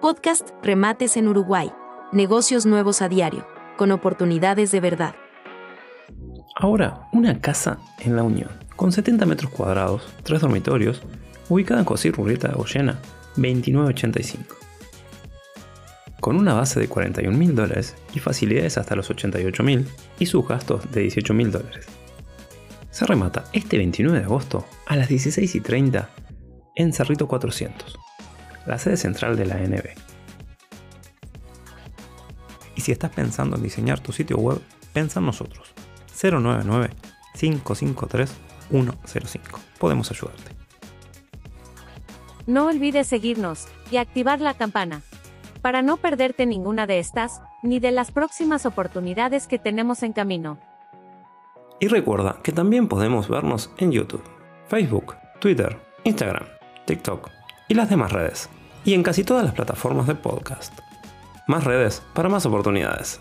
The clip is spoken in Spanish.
Podcast Remates en Uruguay. Negocios nuevos a diario, con oportunidades de verdad. Ahora, una casa en La Unión, con 70 metros cuadrados, 3 dormitorios, ubicada en José Rurrieta de Goyena, 2985. Con una base de 41 mil dólares y facilidades hasta los 88 mil y sus gastos de 18 mil dólares. Se remata este 29 de agosto a las 16 y 30 en Cerrito 400, la sede central de la NB. Y si estás pensando en diseñar tu sitio web, pensa en nosotros. 099-553-105. Podemos ayudarte. No olvides seguirnos y activar la campana para no perderte ninguna de estas, ni de las próximas oportunidades que tenemos en camino. Y recuerda que también podemos vernos en YouTube, Facebook, Twitter, Instagram, TikTok y las demás redes, y en casi todas las plataformas de podcast. Más redes para más oportunidades.